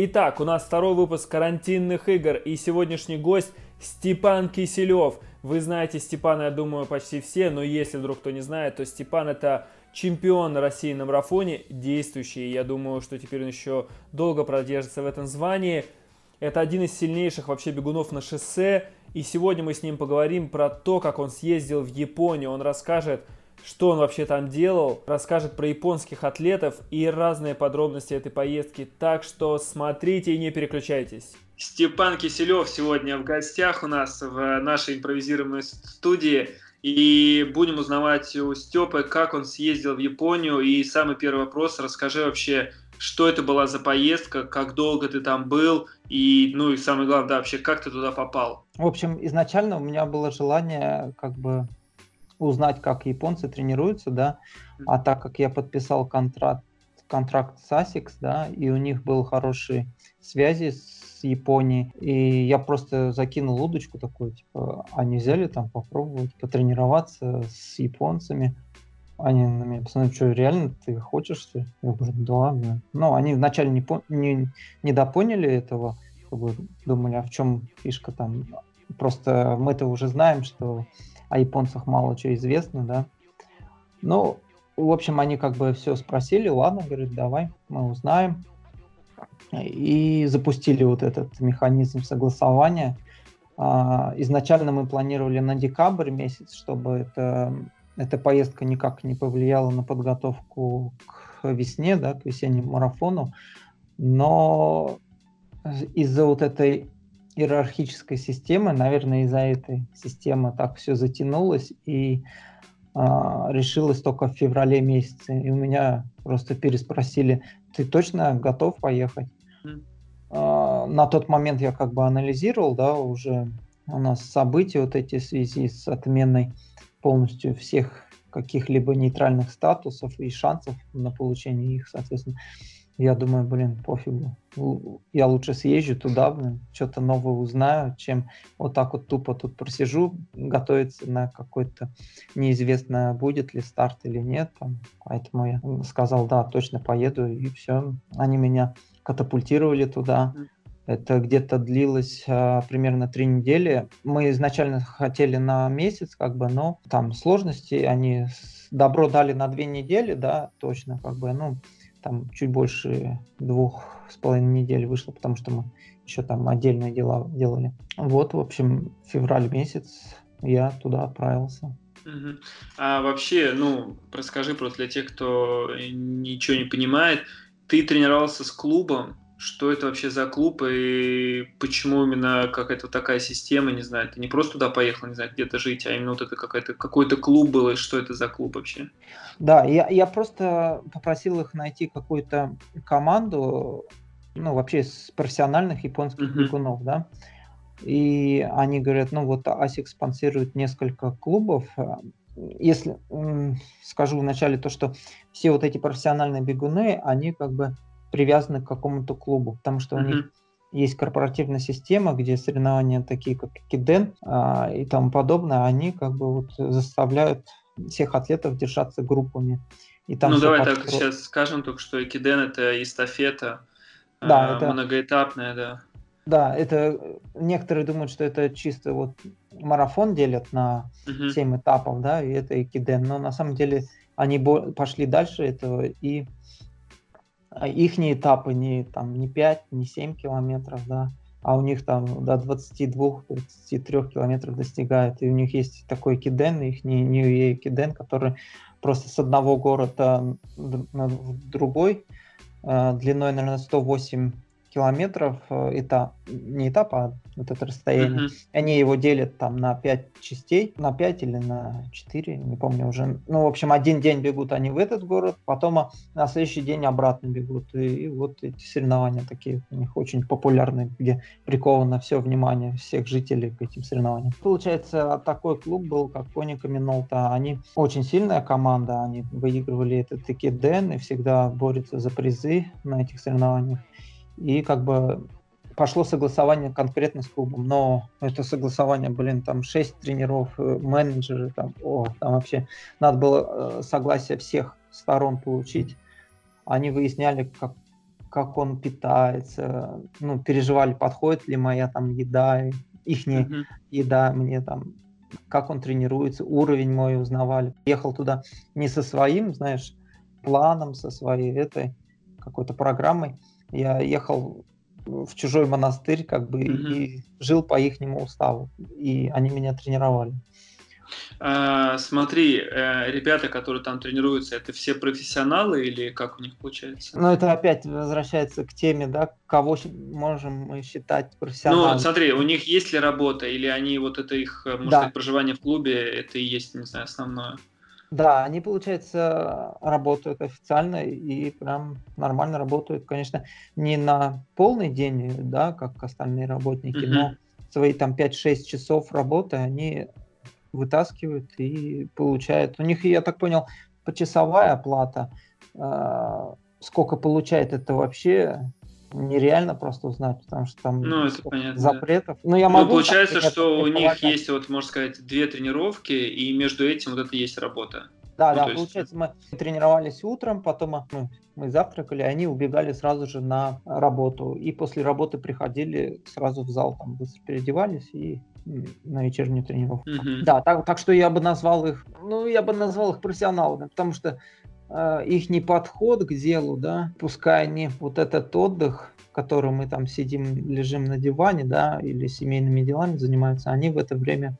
Итак, у нас второй выпуск карантинных игр и сегодняшний гость Степан Киселев. Вы знаете Степана, я думаю, почти все, но если вдруг кто не знает, то Степан это чемпион России на марафоне, действующий. Я думаю, что теперь он еще долго продержится в этом звании. Это один из сильнейших вообще бегунов на шоссе. И сегодня мы с ним поговорим про то, как он съездил в Японию. Он расскажет, что он вообще там делал, расскажет про японских атлетов и разные подробности этой поездки. Так что смотрите и не переключайтесь. Степан Киселев сегодня в гостях у нас в нашей импровизированной студии. И будем узнавать у Степы, как он съездил в Японию. И самый первый вопрос, расскажи вообще, что это была за поездка, как долго ты там был, и, ну и самое главное, да, вообще, как ты туда попал? В общем, изначально у меня было желание как бы узнать, как японцы тренируются, да, а так как я подписал контракт, контракт с ASICS, да, и у них был хорошие связи с Японией, и я просто закинул удочку такую, типа, а нельзя ли там попробовать потренироваться с японцами? Они на меня посмотрели, что реально ты хочешь, что Я говорю, да, да. Но они вначале не, по, не, не допоняли этого, как бы думали, а в чем фишка там. Просто мы-то уже знаем, что о японцах мало чего известно, да. Ну, в общем, они как бы все спросили, ладно, говорит, давай, мы узнаем. И запустили вот этот механизм согласования. А, изначально мы планировали на декабрь месяц, чтобы это, эта поездка никак не повлияла на подготовку к весне, да, к весеннему марафону. Но из-за вот этой иерархической системы, наверное, из-за этой системы так все затянулось и а, решилось только в феврале месяце. И у меня просто переспросили, ты точно готов поехать? Mm. А, на тот момент я как бы анализировал, да, уже у нас события вот эти в связи с отменой полностью всех каких-либо нейтральных статусов и шансов на получение их, соответственно. Я думаю, блин, пофигу. Я лучше съезжу туда, блин, что-то новое узнаю, чем вот так вот тупо тут просижу, готовиться на какой-то неизвестно, будет ли старт или нет. Там. Поэтому я сказал, да, точно поеду, и все. Они меня катапультировали туда. Это где-то длилось а, примерно три недели. Мы изначально хотели на месяц, как бы, но там сложности, они добро дали на две недели, да, точно, как бы, ну, там чуть больше двух с половиной недель вышло, потому что мы еще там отдельные дела делали. Вот, в общем, февраль месяц я туда отправился. А вообще, ну, расскажи просто для тех, кто ничего не понимает, ты тренировался с клубом, что это вообще за клуб и почему именно какая-то такая система, не знаю, ты не просто туда поехал, не знаю, где-то жить, а именно вот это какой-то какой-то клуб был, и что это за клуб вообще? Да, я, я просто попросил их найти какую-то команду, ну, вообще с профессиональных японских uh-huh. бегунов, да, и они говорят, ну, вот ASIC спонсирует несколько клубов, если скажу вначале то, что все вот эти профессиональные бегуны, они как бы привязаны к какому-то клубу, потому что mm-hmm. у них есть корпоративная система, где соревнования такие, как Киден а, и тому подобное, они как бы вот заставляют всех атлетов держаться группами. И там ну давай так сейчас скажем только, что Киден это эстафета, да, а, это... многоэтапная, да. Да, это некоторые думают, что это чисто вот марафон делят на uh-huh. 7 этапов, да, и это Экиден, но на самом деле они пошли дальше этого и а их этапы не, там, не 5, не 7 километров, да, а у них там до 22-23 километров достигает. И у них есть такой киден, их не New киден, который просто с одного города в другой, э, длиной, наверное, 108 километров, этап, не этап, а вот это расстояние. Uh-huh. Они его делят там на 5 частей, на 5 или на 4, не помню уже. Ну, в общем, один день бегут они в этот город, потом а, на следующий день обратно бегут. И, и вот эти соревнования такие у них очень популярные, где приковано все внимание всех жителей к этим соревнованиям. Получается, такой клуб был, как Коника Минолта. Они очень сильная команда, они выигрывали этот Дэн и всегда борются за призы на этих соревнованиях. И как бы пошло согласование конкретно с клубом, но это согласование, блин, там 6 тренеров, э, менеджеры, там, о, там вообще надо было э, согласие всех сторон получить. Они выясняли, как, как он питается, ну, переживали, подходит ли моя там еда, их mm-hmm. еда мне там, как он тренируется, уровень мой узнавали. Ехал туда не со своим, знаешь, планом, со своей этой какой-то программой. Я ехал в чужой монастырь, как бы, mm-hmm. и жил по ихнему уставу. И они меня тренировали. А, смотри, э, ребята, которые там тренируются, это все профессионалы или как у них получается? Ну, это опять возвращается к теме, да, кого можем мы считать профессионалами. Ну, смотри, у них есть ли работа, или они, вот это их, э, может да. быть, проживание в клубе, это и есть, не знаю, основное? Да, они, получается, работают официально и прям нормально работают. Конечно, не на полный день, да, как остальные работники, mm-hmm. но свои там 5-6 часов работы они вытаскивают и получают. У них, я так понял, почасовая оплата. А, сколько получает это вообще нереально просто узнать, потому что там ну, это понятно, запретов. Да. Ну, я могу, ну, получается, так, что у них есть, вот, можно сказать, две тренировки, и между этим вот это есть работа. Да, ну, да, получается, есть... мы тренировались утром, потом мы, мы завтракали, они убегали сразу же на работу. И после работы приходили сразу в зал, там быстро переодевались и на вечернюю тренировку. Mm-hmm. Да, так, так что я бы назвал их, ну, я бы назвал их профессионалами, потому что их не подход к делу, да, пускай они вот этот отдых, который мы там сидим, лежим на диване, да, или семейными делами занимаются, они в это время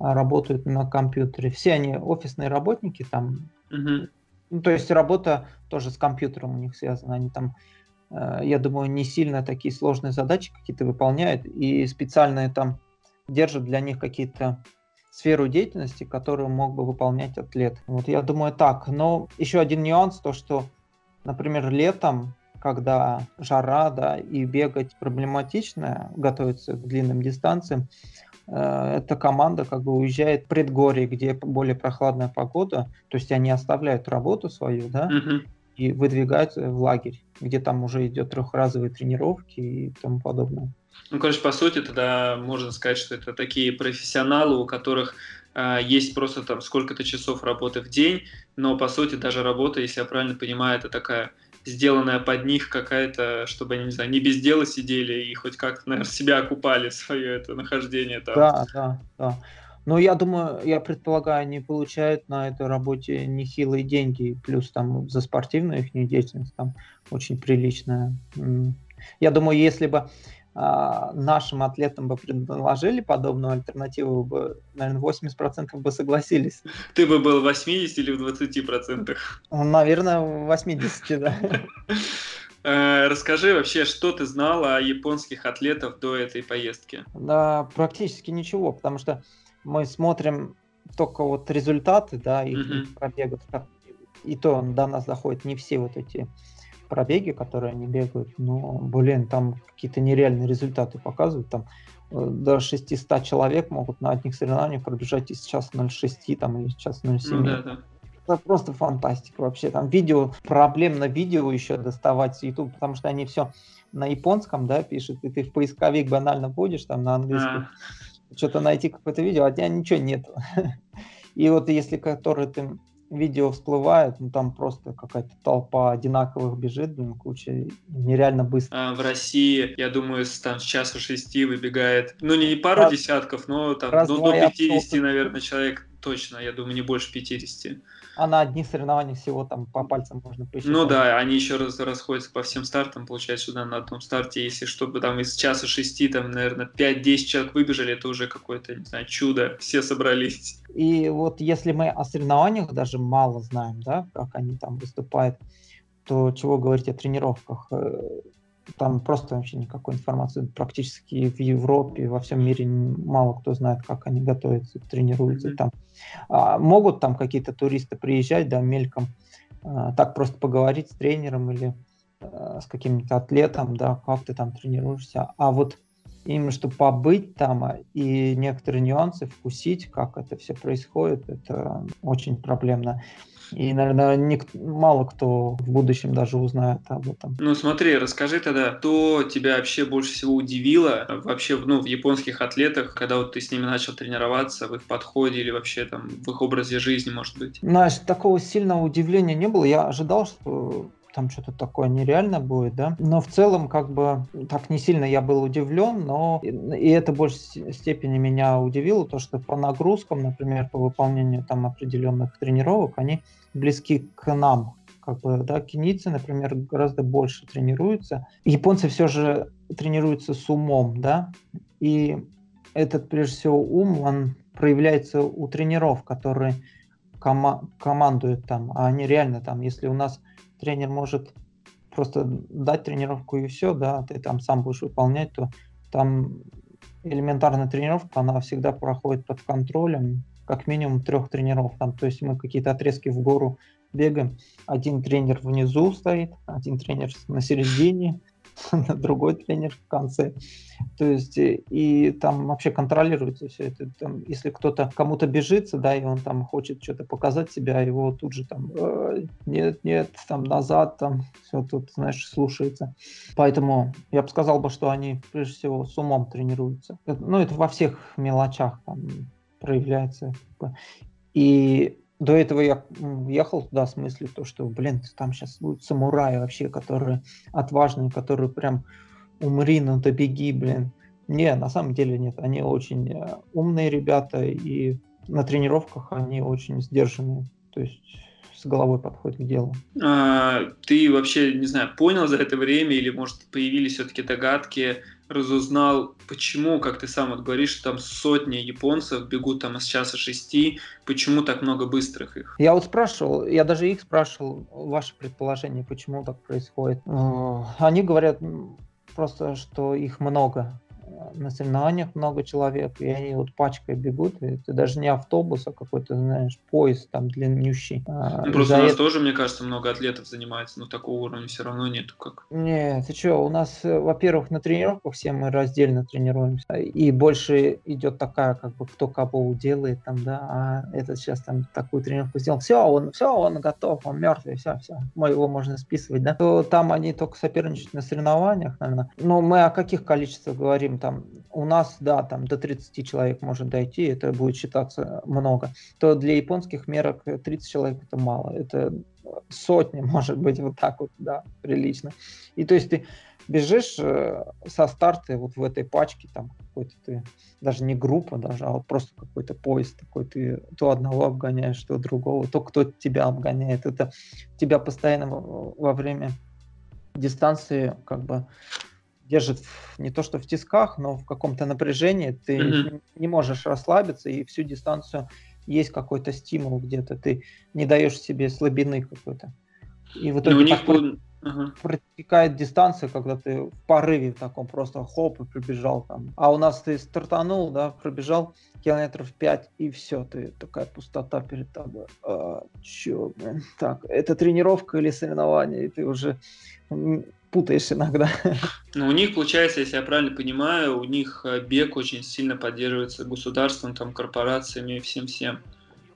а, работают на компьютере. Все они офисные работники там. Mm-hmm. Ну, то есть работа тоже с компьютером у них связана. Они там, э, я думаю, не сильно такие сложные задачи какие-то выполняют и специальные там держат для них какие-то сферу деятельности, которую мог бы выполнять атлет. Вот я думаю так. Но еще один нюанс, то что, например, летом, когда жара, да, и бегать проблематично, готовиться к длинным дистанциям, э, эта команда как бы уезжает в предгорье, где более прохладная погода, то есть они оставляют работу свою, да, и выдвигаются в лагерь, где там уже идет трехразовые тренировки и тому подобное. Ну, короче, по сути, тогда можно сказать, что это такие профессионалы, у которых э, есть просто там сколько-то часов работы в день, но по сути даже работа, если я правильно понимаю, это такая сделанная под них какая-то, чтобы они, не знаю, не без дела сидели и хоть как-то, наверное, себя окупали свое это нахождение там. Да, да, да. Но я думаю, я предполагаю, они получают на этой работе нехилые деньги, плюс там за спортивную их деятельность там очень приличная. Я думаю, если бы нашим атлетам бы предложили подобную альтернативу, бы, наверное, 80% бы согласились. Ты бы был в 80 или в 20%? Наверное, в 80, да. Э, расскажи вообще, что ты знал о японских атлетах до этой поездки? Да, практически ничего, потому что мы смотрим только вот результаты, да, их mm-hmm. пробегов, и то до нас доходят не все вот эти пробеги, которые они бегают, но, блин, там какие-то нереальные результаты показывают, там э, до 600 человек могут на одних соревнованиях пробежать из часа 0,6 там, или час 0,7. Ну, да, да. Это просто фантастика вообще. Там видео, проблем на видео еще доставать с YouTube, потому что они все на японском, да, пишут, и ты в поисковик банально вводишь там на английском, а. что-то найти какое-то видео, а у тебя ничего нет. И вот если который ты видео всплывает, ну там просто какая-то толпа одинаковых бежит, блин, куча, нереально быстро. А в России, я думаю, с, там, с часу шести выбегает, ну не пару раз, десятков, но там раз, ну, до 50, наверное, человек точно, я думаю, не больше 50 а на одних соревнованиях всего там по пальцам можно посчитать. Ну да, они еще раз расходятся по всем стартам, получается, сюда на одном старте, если чтобы там из часа шести, там, наверное, 5-10 человек выбежали, это уже какое-то, не знаю, чудо, все собрались. И вот если мы о соревнованиях даже мало знаем, да, как они там выступают, то чего говорить о тренировках? Там просто вообще никакой информации. Практически в Европе, во всем мире мало кто знает, как они готовятся, тренируются. Mm-hmm. Там а, могут там какие-то туристы приезжать, да, мельком, а, так просто поговорить с тренером или а, с каким-то атлетом, да, как ты там тренируешься. А вот именно что побыть там и некоторые нюансы вкусить, как это все происходит, это очень проблемно. И, наверное, ник- мало кто в будущем даже узнает об этом. Ну, смотри, расскажи тогда, что тебя вообще больше всего удивило вообще ну, в японских атлетах, когда вот ты с ними начал тренироваться, в их подходе или вообще там в их образе жизни, может быть? Знаешь, такого сильного удивления не было. Я ожидал, что там что-то такое нереально будет, да. Но в целом, как бы, так не сильно я был удивлен, но и это в большей степени меня удивило, то, что по нагрузкам, например, по выполнению там определенных тренировок, они близки к нам, как бы, да, кенийцы, например, гораздо больше тренируются. Японцы все же тренируются с умом, да, и этот, прежде всего, ум, он проявляется у тренеров, которые кома- командуют там, а они реально там, если у нас тренер может просто дать тренировку и все, да, ты там сам будешь выполнять, то там элементарная тренировка, она всегда проходит под контролем, как минимум трех тренеров. Там, то есть мы какие-то отрезки в гору бегаем, один тренер внизу стоит, один тренер на середине, другой тренер в конце. То есть э, и там вообще контролируется все это. Там, если кто-то кому-то бежится, да, и он там хочет что-то показать себя, его тут же там э, нет, нет, там назад, там все тут, знаешь, слушается. Поэтому я бы сказал бы, что они прежде всего с умом тренируются. Ну, это во всех мелочах там проявляется. И до этого я ехал туда с мыслью, то, что, блин, там сейчас будут самураи вообще, которые отважные, которые прям умри, ну да беги, блин. Не, на самом деле нет. Они очень э, умные ребята, и на тренировках они очень сдержанные. То есть с головой подходит к делу. А, ты вообще, не знаю, понял за это время или, может, появились все-таки догадки, разузнал, почему, как ты сам вот говоришь, там сотни японцев бегут там с часа шести, почему так много быстрых их? Я вот спрашивал, я даже их спрашивал, ваше предположение, почему так происходит. Э, они говорят просто, что их много на соревнованиях много человек, и они вот пачкой бегут, и это даже не автобус, а какой-то, знаешь, поезд там длиннющий. А, ну, просто у нас это... тоже, мне кажется, много атлетов занимается, но такого уровня все равно нету как. Нет, ты что, у нас, э, во-первых, на тренировках все мы раздельно тренируемся, и больше идет такая, как бы, кто кого делает там, да, а этот сейчас там такую тренировку сделал, все, он, все, он готов, он мертвый, все, все, мы его можно списывать, да, то там они только соперничают на соревнованиях, наверное. Но мы о каких количествах говорим? Там у нас, да, там до 30 человек может дойти, это будет считаться много, то для японских мерок 30 человек это мало, это сотни, может быть, вот так вот, да, прилично. И то есть ты бежишь э, со старта вот в этой пачке, там какой-то ты, даже не группа даже, а вот просто какой-то поезд такой, ты то одного обгоняешь, то другого, то кто тебя обгоняет. Это тебя постоянно во время дистанции как бы держит не то что в тисках, но в каком-то напряжении. Ты mm-hmm. не можешь расслабиться, и всю дистанцию есть какой-то стимул где-то. Ты не даешь себе слабины какой-то. И в итоге у них был... Ага. протекает дистанция, когда ты в порыве таком просто хоп и прибежал там. А у нас ты стартанул, да, пробежал километров 5 и все, ты такая пустота перед тобой. А, чё, блин, так, это тренировка или соревнование, и ты уже путаешь иногда. Ну, у них, получается, если я правильно понимаю, у них э, бег очень сильно поддерживается государством, там, корпорациями и всем-всем.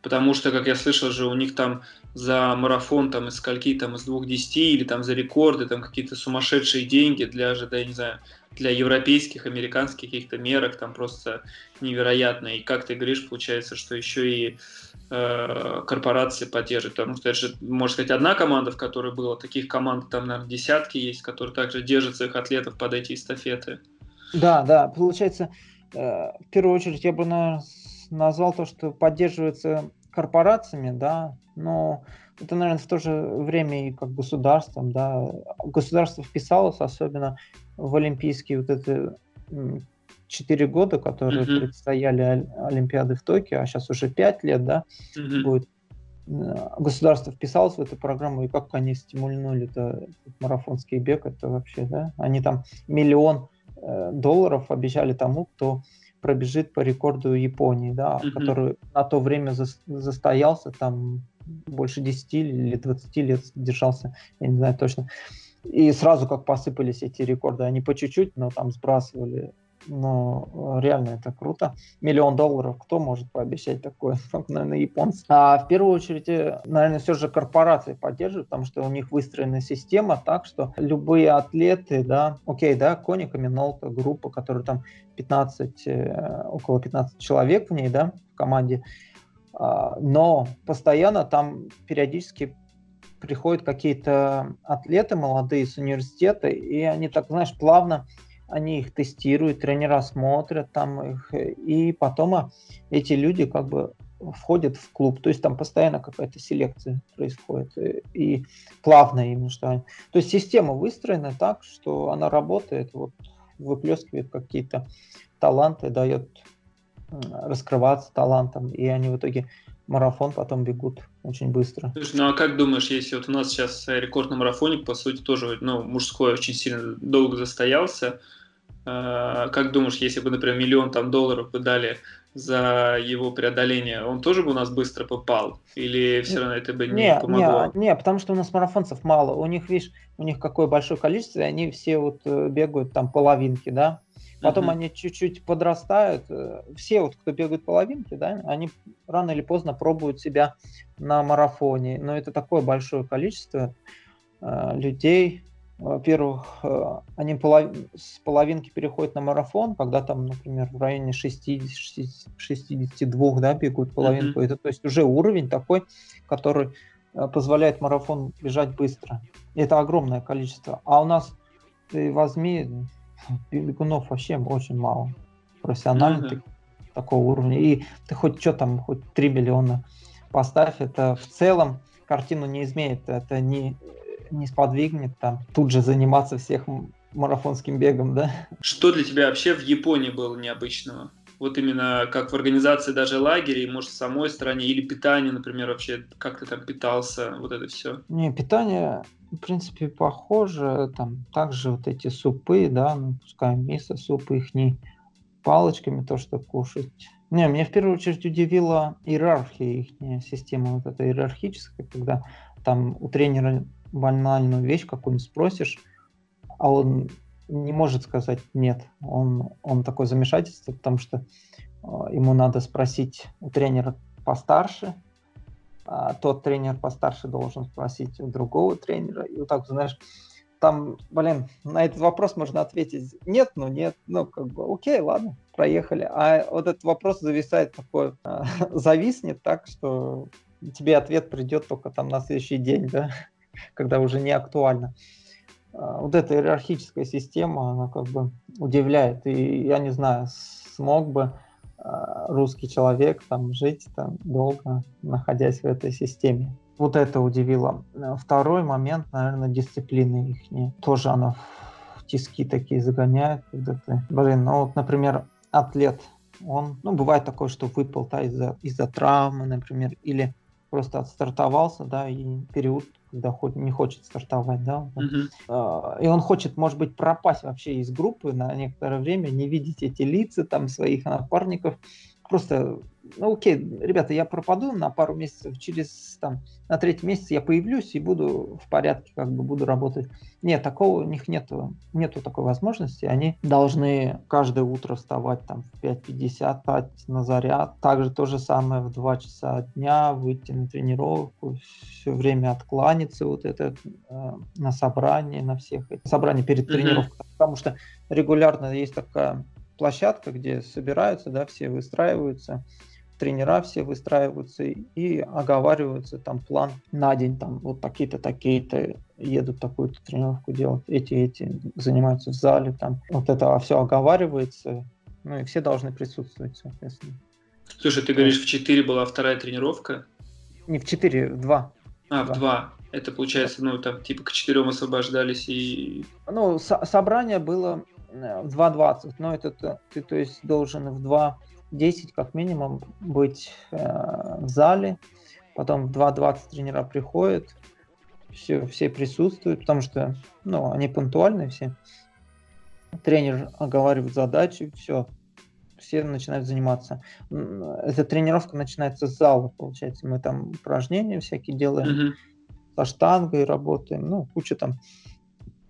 Потому что, как я слышал же, у них там за марафон там из скольки, там из двух десяти или там за рекорды, там какие-то сумасшедшие деньги для же, да, я не знаю, для европейских, американских каких-то мерок там просто невероятно. И как ты говоришь, получается, что еще и корпорации поддерживают, потому что это же, можно сказать, одна команда, в которой было, таких команд там, наверное, десятки есть, которые также держат своих атлетов под эти эстафеты. Да, да, получается, э, в первую очередь я бы наверное, назвал то, что поддерживается корпорациями, да, но это, наверное, в то же время и как государством, да. Государство вписалось особенно в олимпийские вот это четыре года, которые mm-hmm. предстояли Олимпиады в Токио, а сейчас уже пять лет, да, mm-hmm. будет. Э, государство вписалось в эту программу, и как они стимульнули это марафонский бег, это вообще, да, они там миллион э, долларов обещали тому, кто пробежит по рекорду Японии, да, mm-hmm. который на то время за, застоялся, там больше 10 или 20 лет держался, я не знаю точно. И сразу как посыпались эти рекорды, они по чуть-чуть, но там сбрасывали но э, реально это круто. Миллион долларов, кто может пообещать такое? Наверное, японцы. А в первую очередь, э, наверное, все же корпорации поддерживают, потому что у них выстроена система так, что любые атлеты, да, окей, да, Коника, Минолта, группа, которая там 15, э, около 15 человек в ней, да, в команде, а, но постоянно там периодически приходят какие-то атлеты молодые с университета, и они так, знаешь, плавно они их тестируют, тренера смотрят там их, и потом а, эти люди как бы входят в клуб, то есть там постоянно какая-то селекция происходит, э, и плавно именно что. То есть система выстроена так, что она работает, вот выплескивает какие-то таланты, дает раскрываться талантом, и они в итоге марафон потом бегут очень быстро. Слушай, ну а как думаешь, если вот у нас сейчас рекорд на марафоне, по сути, тоже ну, мужской очень сильно долго застоялся, как думаешь, если бы, например, миллион там долларов бы дали за его преодоление, он тоже бы у нас быстро попал? Или все равно это бы не, не помогло? Не, не, потому что у нас марафонцев мало. У них, видишь, у них какое большое количество, и они все вот э, бегают там половинки, да? Потом uh-huh. они чуть-чуть подрастают. Э, все, вот, кто бегают половинки, да, они рано или поздно пробуют себя на марафоне. Но это такое большое количество э, людей. Во-первых, э, они полов... с половинки переходят на марафон, когда там, например, в районе 60, 62 да, бегают половинку. Uh-huh. Это то есть уже уровень такой, который э, позволяет марафон бежать быстро. Это огромное количество. А у нас, ты возьми, бегунов вообще очень мало. Профессиональных mm-hmm. такого уровня. И ты хоть что там, хоть 3 миллиона поставь, это в целом картину не изменит. Это не, не сподвигнет там тут же заниматься всех марафонским бегом, да? Что для тебя вообще в Японии было необычного? Вот именно как в организации даже лагерей, может, в самой стране, или питание, например, вообще, как ты там питался, вот это все? Не, питание в принципе, похоже. Там также вот эти супы, да, ну, пускай мясо, супы их не палочками то, что кушать. Не, меня в первую очередь удивила иерархия их система вот эта иерархическая, когда там у тренера банальную вещь какую-нибудь спросишь, а он не может сказать нет. Он, он такое замешательство, потому что э, ему надо спросить у тренера постарше, а тот тренер постарше должен спросить у другого тренера. И вот так, знаешь, там, блин, на этот вопрос можно ответить нет, ну нет, ну как бы окей, ладно, проехали. А вот этот вопрос зависает такой, э, зависнет так, что тебе ответ придет только там на следующий день, да, когда уже не актуально. А, вот эта иерархическая система, она как бы удивляет. И я не знаю, смог бы Э, русский человек там жить там долго, находясь в этой системе. Вот это удивило. Второй момент, наверное, дисциплины их. Тоже она в тиски такие загоняет, когда ты... Блин, ну вот, например, атлет, он, ну, бывает такое, что выпал да, из-за из травмы, например, или просто отстартовался, да, и период когда хоть не хочет стартовать, да, uh-huh. и он хочет, может быть, пропасть вообще из группы на некоторое время, не видеть эти лица там своих напарников, просто ну окей, ребята, я пропаду на пару месяцев, через там на третий месяц я появлюсь и буду в порядке, как бы буду работать. Нет, такого у них нету, нету такой возможности. Они должны каждое утро вставать там в 5.50, стать на заряд. Также то же самое в 2 часа дня, выйти на тренировку, все время откланяться вот это э, на собрание, на всех собрание перед mm-hmm. тренировкой, потому что регулярно есть такая площадка, где собираются, да, все выстраиваются, тренера все выстраиваются и оговариваются там план на день, там вот такие-то, такие-то едут такую-то тренировку делать, эти, эти занимаются в зале, там вот это все оговаривается, ну и все должны присутствовать, соответственно. Слушай, ты говоришь, в 4 была вторая тренировка? Не в 4, в 2. А, в 2. Это получается, ну, там, типа, к четырем освобождались и... Ну, со- собрание было Э, в 2.20, но это ты, то есть должен в 2.10 как минимум быть э, в зале, потом в 2.20 тренера приходят, все, все присутствуют, потому что ну, они пунктуальные все. Тренер оговаривает задачи, все, все начинают заниматься. Эта тренировка начинается с зала, получается. Мы там упражнения всякие делаем, mm-hmm. со штангой работаем, ну, куча там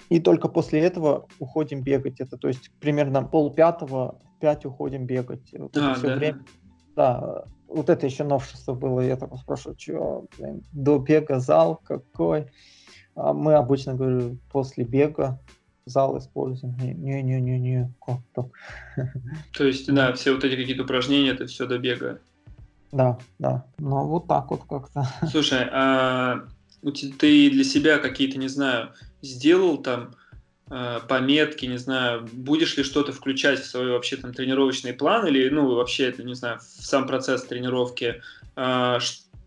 и только после этого уходим бегать. Это то есть примерно пол пятого, пять уходим бегать. Вот а, все да. время. Да, вот это еще новшество было. Я так спрашиваю, что, блин, до бега зал какой? А мы обычно говорю, после бега зал используем. Не-не-не-не, как так? То есть, да, все вот эти какие-то упражнения, это все до бега. Да, да. Ну, вот так вот как-то. Слушай, а ты для себя какие-то, не знаю, сделал там э, пометки, не знаю, будешь ли что-то включать в свой вообще там тренировочный план или, ну, вообще, это, не знаю, в сам процесс тренировки э,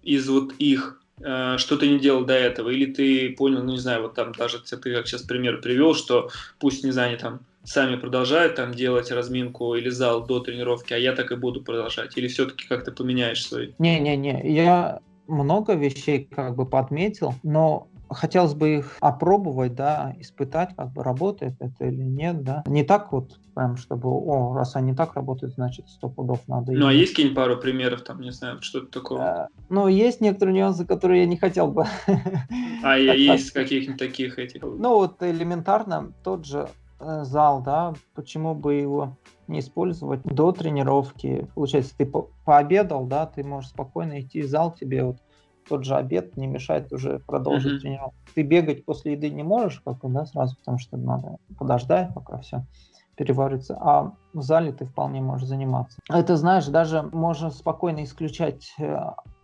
из вот их, э, что ты не делал до этого, или ты понял, ну, не знаю, вот там даже ты как сейчас пример привел, что пусть, не знаю, они там сами продолжают там делать разминку или зал до тренировки, а я так и буду продолжать? Или все-таки как-то поменяешь свои? Не-не-не, я много вещей как бы подметил, но хотелось бы их опробовать, да, испытать, как бы работает это или нет, да. Не так вот прям, чтобы, о, раз они так работают, значит, сто пудов надо. Ну, а есть какие-нибудь пару примеров, там, не знаю, что-то такого? А, ну, есть некоторые нюансы, которые я не хотел бы. А есть каких-нибудь таких этих? Ну, вот элементарно тот же Э, зал, да, почему бы его не использовать до тренировки. Получается, ты по пообедал, да, ты можешь спокойно идти в зал, тебе вот тот же обед не мешает уже продолжить mm-hmm. тренировку. Ты бегать после еды не можешь, как бы, да, сразу, потому что надо подождать, пока все переварится, а в зале ты вполне можешь заниматься. Это, знаешь, даже можно спокойно исключать э,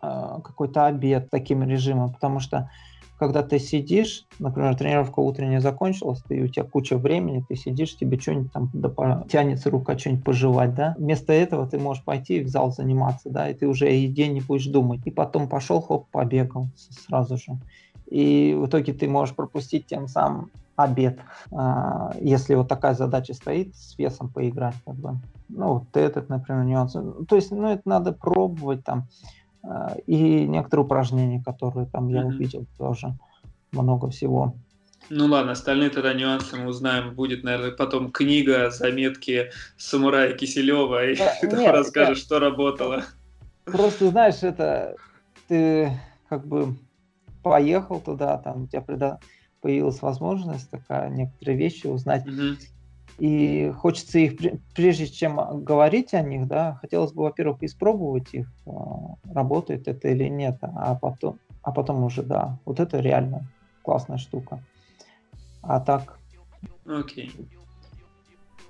э, какой-то обед таким режимом, потому что когда ты сидишь, например, тренировка утренняя закончилась, ты, у тебя куча времени, ты сидишь, тебе что-нибудь там да, тянется рука что-нибудь пожевать, да, вместо этого ты можешь пойти в зал заниматься, да, и ты уже о еде не будешь думать. И потом пошел, хоп, побегал сразу же. И в итоге ты можешь пропустить тем самым обед, а, если вот такая задача стоит, с весом поиграть, как бы. Ну, вот этот, например, нюанс. То есть, ну, это надо пробовать там. А, и некоторые упражнения, которые там я увидел тоже много всего. Ну ладно, остальные тогда нюансы мы узнаем. Будет, наверное, потом книга, заметки самурая Киселева, и да, ты нет, расскажешь, нет. что работало. Просто, знаешь, это ты как бы поехал туда, там у тебя появилась возможность такая, некоторые вещи узнать. Угу. И хочется их, прежде чем говорить о них, да, хотелось бы, во-первых, испробовать их, а, работает это или нет, а потом, а потом уже, да, вот это реально классная штука. А так... Окей. Okay.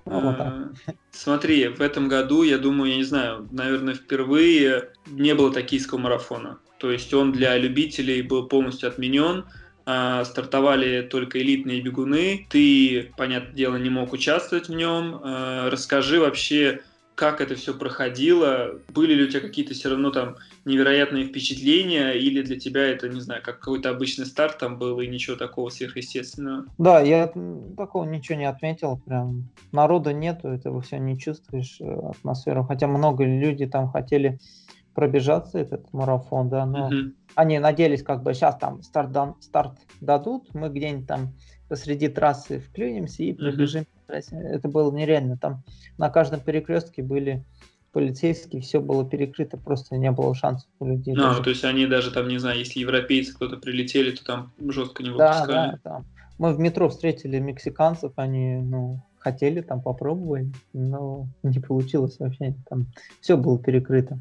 Ну, вот а, смотри, в этом году, я думаю, я не знаю, наверное, впервые не было токийского марафона. То есть он для любителей был полностью отменен. А, стартовали только элитные бегуны, ты, понятное дело, не мог участвовать в нем. А, расскажи вообще, как это все проходило, были ли у тебя какие-то все равно там невероятные впечатления, или для тебя это, не знаю, как какой-то обычный старт там был, и ничего такого сверхъестественного? Да, я такого ничего не отметил, прям народа нету, этого все не чувствуешь, э, атмосферу, хотя много людей там хотели пробежаться этот марафон, да, но uh-huh. они надеялись, как бы сейчас там старт, дан, старт дадут, мы где-нибудь там посреди трассы вклюнемся и пробежим. Uh-huh. Это было нереально. Там на каждом перекрестке были полицейские, все было перекрыто, просто не было шансов у людей. Даже. то есть они даже там, не знаю, если европейцы кто-то прилетели, то там жестко не выпускали. Да, да, там. Мы в метро встретили мексиканцев, они, ну, хотели там попробовать, но не получилось вообще. Там все было перекрыто.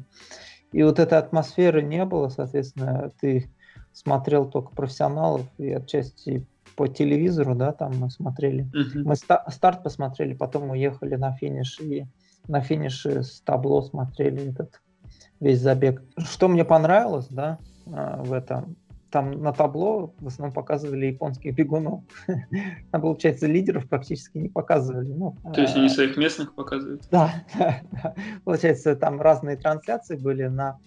И вот этой атмосферы не было, соответственно, ты смотрел только профессионалов и отчасти по телевизору, да, там мы смотрели. Uh-huh. Мы ста- старт посмотрели, потом уехали на финиш и на финише с табло смотрели этот весь забег. Что мне понравилось, да, а, в этом, там на табло в основном показывали японских бегунов. Там, получается, лидеров практически не показывали. Ну, То есть они а, своих местных показывают? Да, да, да. Получается, там разные трансляции были на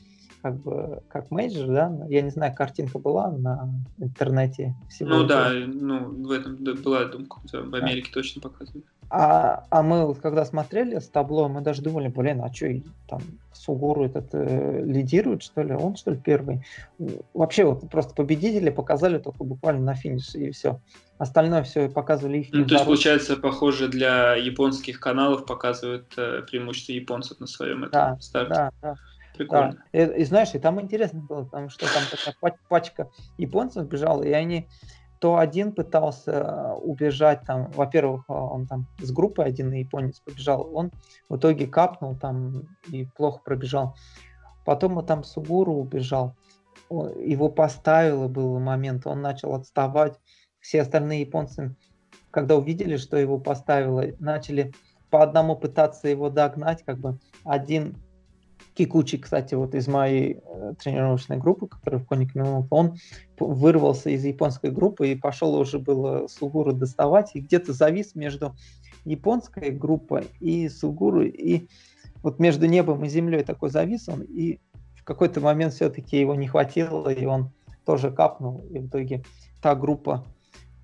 как бы как major, да? Я не знаю, картинка была на интернете. Всего ну да, ну в этом была, я думаю, в Америке да. точно показывали. А, а мы вот когда смотрели с табло, мы даже думали, блин, а что там Сугуру этот э, лидирует, что ли? Он, что ли, первый? Вообще вот просто победители показали только буквально на финише, и все. Остальное все показывали их. Ну, то есть, получается, похоже, для японских каналов показывают э, преимущество японцев на своем этом да, старте. Да, да. Прикольно. Да. И, и знаешь, и там интересно было, потому что там такая пачка японцев бежала, и они то один пытался э, убежать там, во-первых, э, он там с группой один японец побежал, он в итоге капнул там и плохо пробежал. Потом он там Сугуру убежал, его поставило, был момент, он начал отставать. Все остальные японцы, когда увидели, что его поставило, начали по одному пытаться его догнать, как бы один Кикучи, кстати, вот из моей э, тренировочной группы, которая в Коник он вырвался из японской группы и пошел уже было Сугуру доставать, и где-то завис между японской группой и Сугуру, и вот между небом и землей такой завис он, и в какой-то момент все-таки его не хватило, и он тоже капнул, и в итоге та группа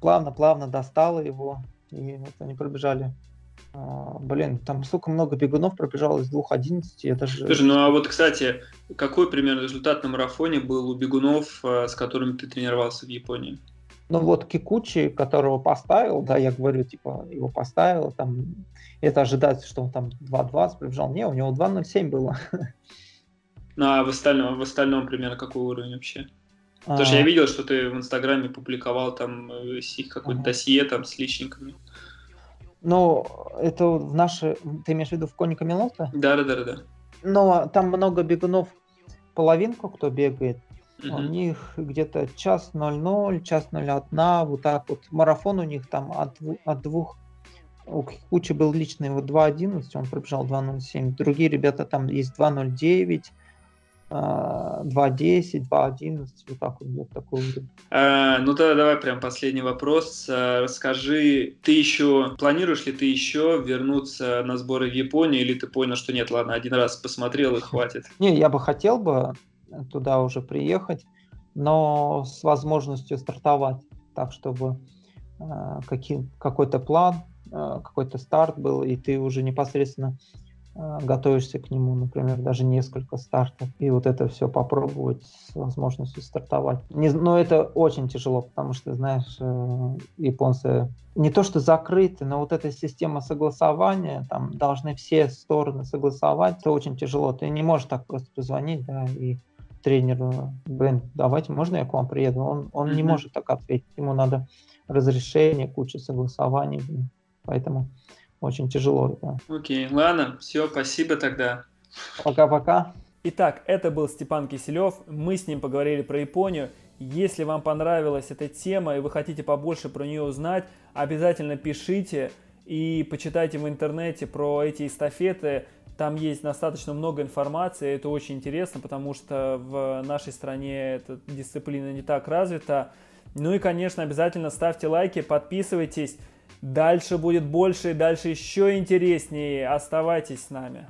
плавно-плавно достала его, и вот они пробежали блин, там столько много бегунов пробежало из 2.11, это же... Слушай, ну а вот, кстати, какой примерно результат на марафоне был у бегунов, а, с которыми ты тренировался в Японии? Ну вот Кикучи, которого поставил, да, я говорю, типа, его поставил, там, это ожидается, что он там 2.20 пробежал. Не, у него 2.07 было. Ну а в остальном, в остальном примерно какой уровень вообще? Потому что я а. видел, что ты в Инстаграме публиковал там э, какое-то ага. досье там с личниками. Ну, это в наши... Ты имеешь в виду в Коника Милота? Да, да, да, да. Но там много бегунов, половинку, кто бегает. Угу. У них где-то час 00, час 01, вот так вот. Марафон у них там от, от двух... У Кучи был личный вот 2.11, он пробежал 2.07. Другие ребята там есть 2.09, 2.10, 2.11, вот так вот, вот такой уровень. А, ну тогда давай прям последний вопрос. А, расскажи, ты еще, планируешь ли ты еще вернуться на сборы в Японию, или ты понял, что нет, ладно, один раз посмотрел и хватит? Не, я бы хотел бы туда уже приехать, но с возможностью стартовать, так чтобы э, какой-то план, э, какой-то старт был, и ты уже непосредственно готовишься к нему, например, даже несколько стартов, и вот это все попробовать с возможностью стартовать. Не, но это очень тяжело, потому что, знаешь, э, японцы не то что закрыты, но вот эта система согласования, там должны все стороны согласовать, это очень тяжело. Ты не можешь так просто позвонить, да, и тренеру, блин, давайте, можно я к вам приеду? Он, он mm-hmm. не может так ответить, ему надо разрешение, куча согласований, поэтому очень тяжело. Да. Окей, ладно, все, спасибо тогда. Пока-пока. Итак, это был Степан Киселев. Мы с ним поговорили про Японию. Если вам понравилась эта тема и вы хотите побольше про нее узнать, обязательно пишите и почитайте в интернете про эти эстафеты. Там есть достаточно много информации, это очень интересно, потому что в нашей стране эта дисциплина не так развита. Ну и, конечно, обязательно ставьте лайки, подписывайтесь. Дальше будет больше и дальше еще интереснее. Оставайтесь с нами.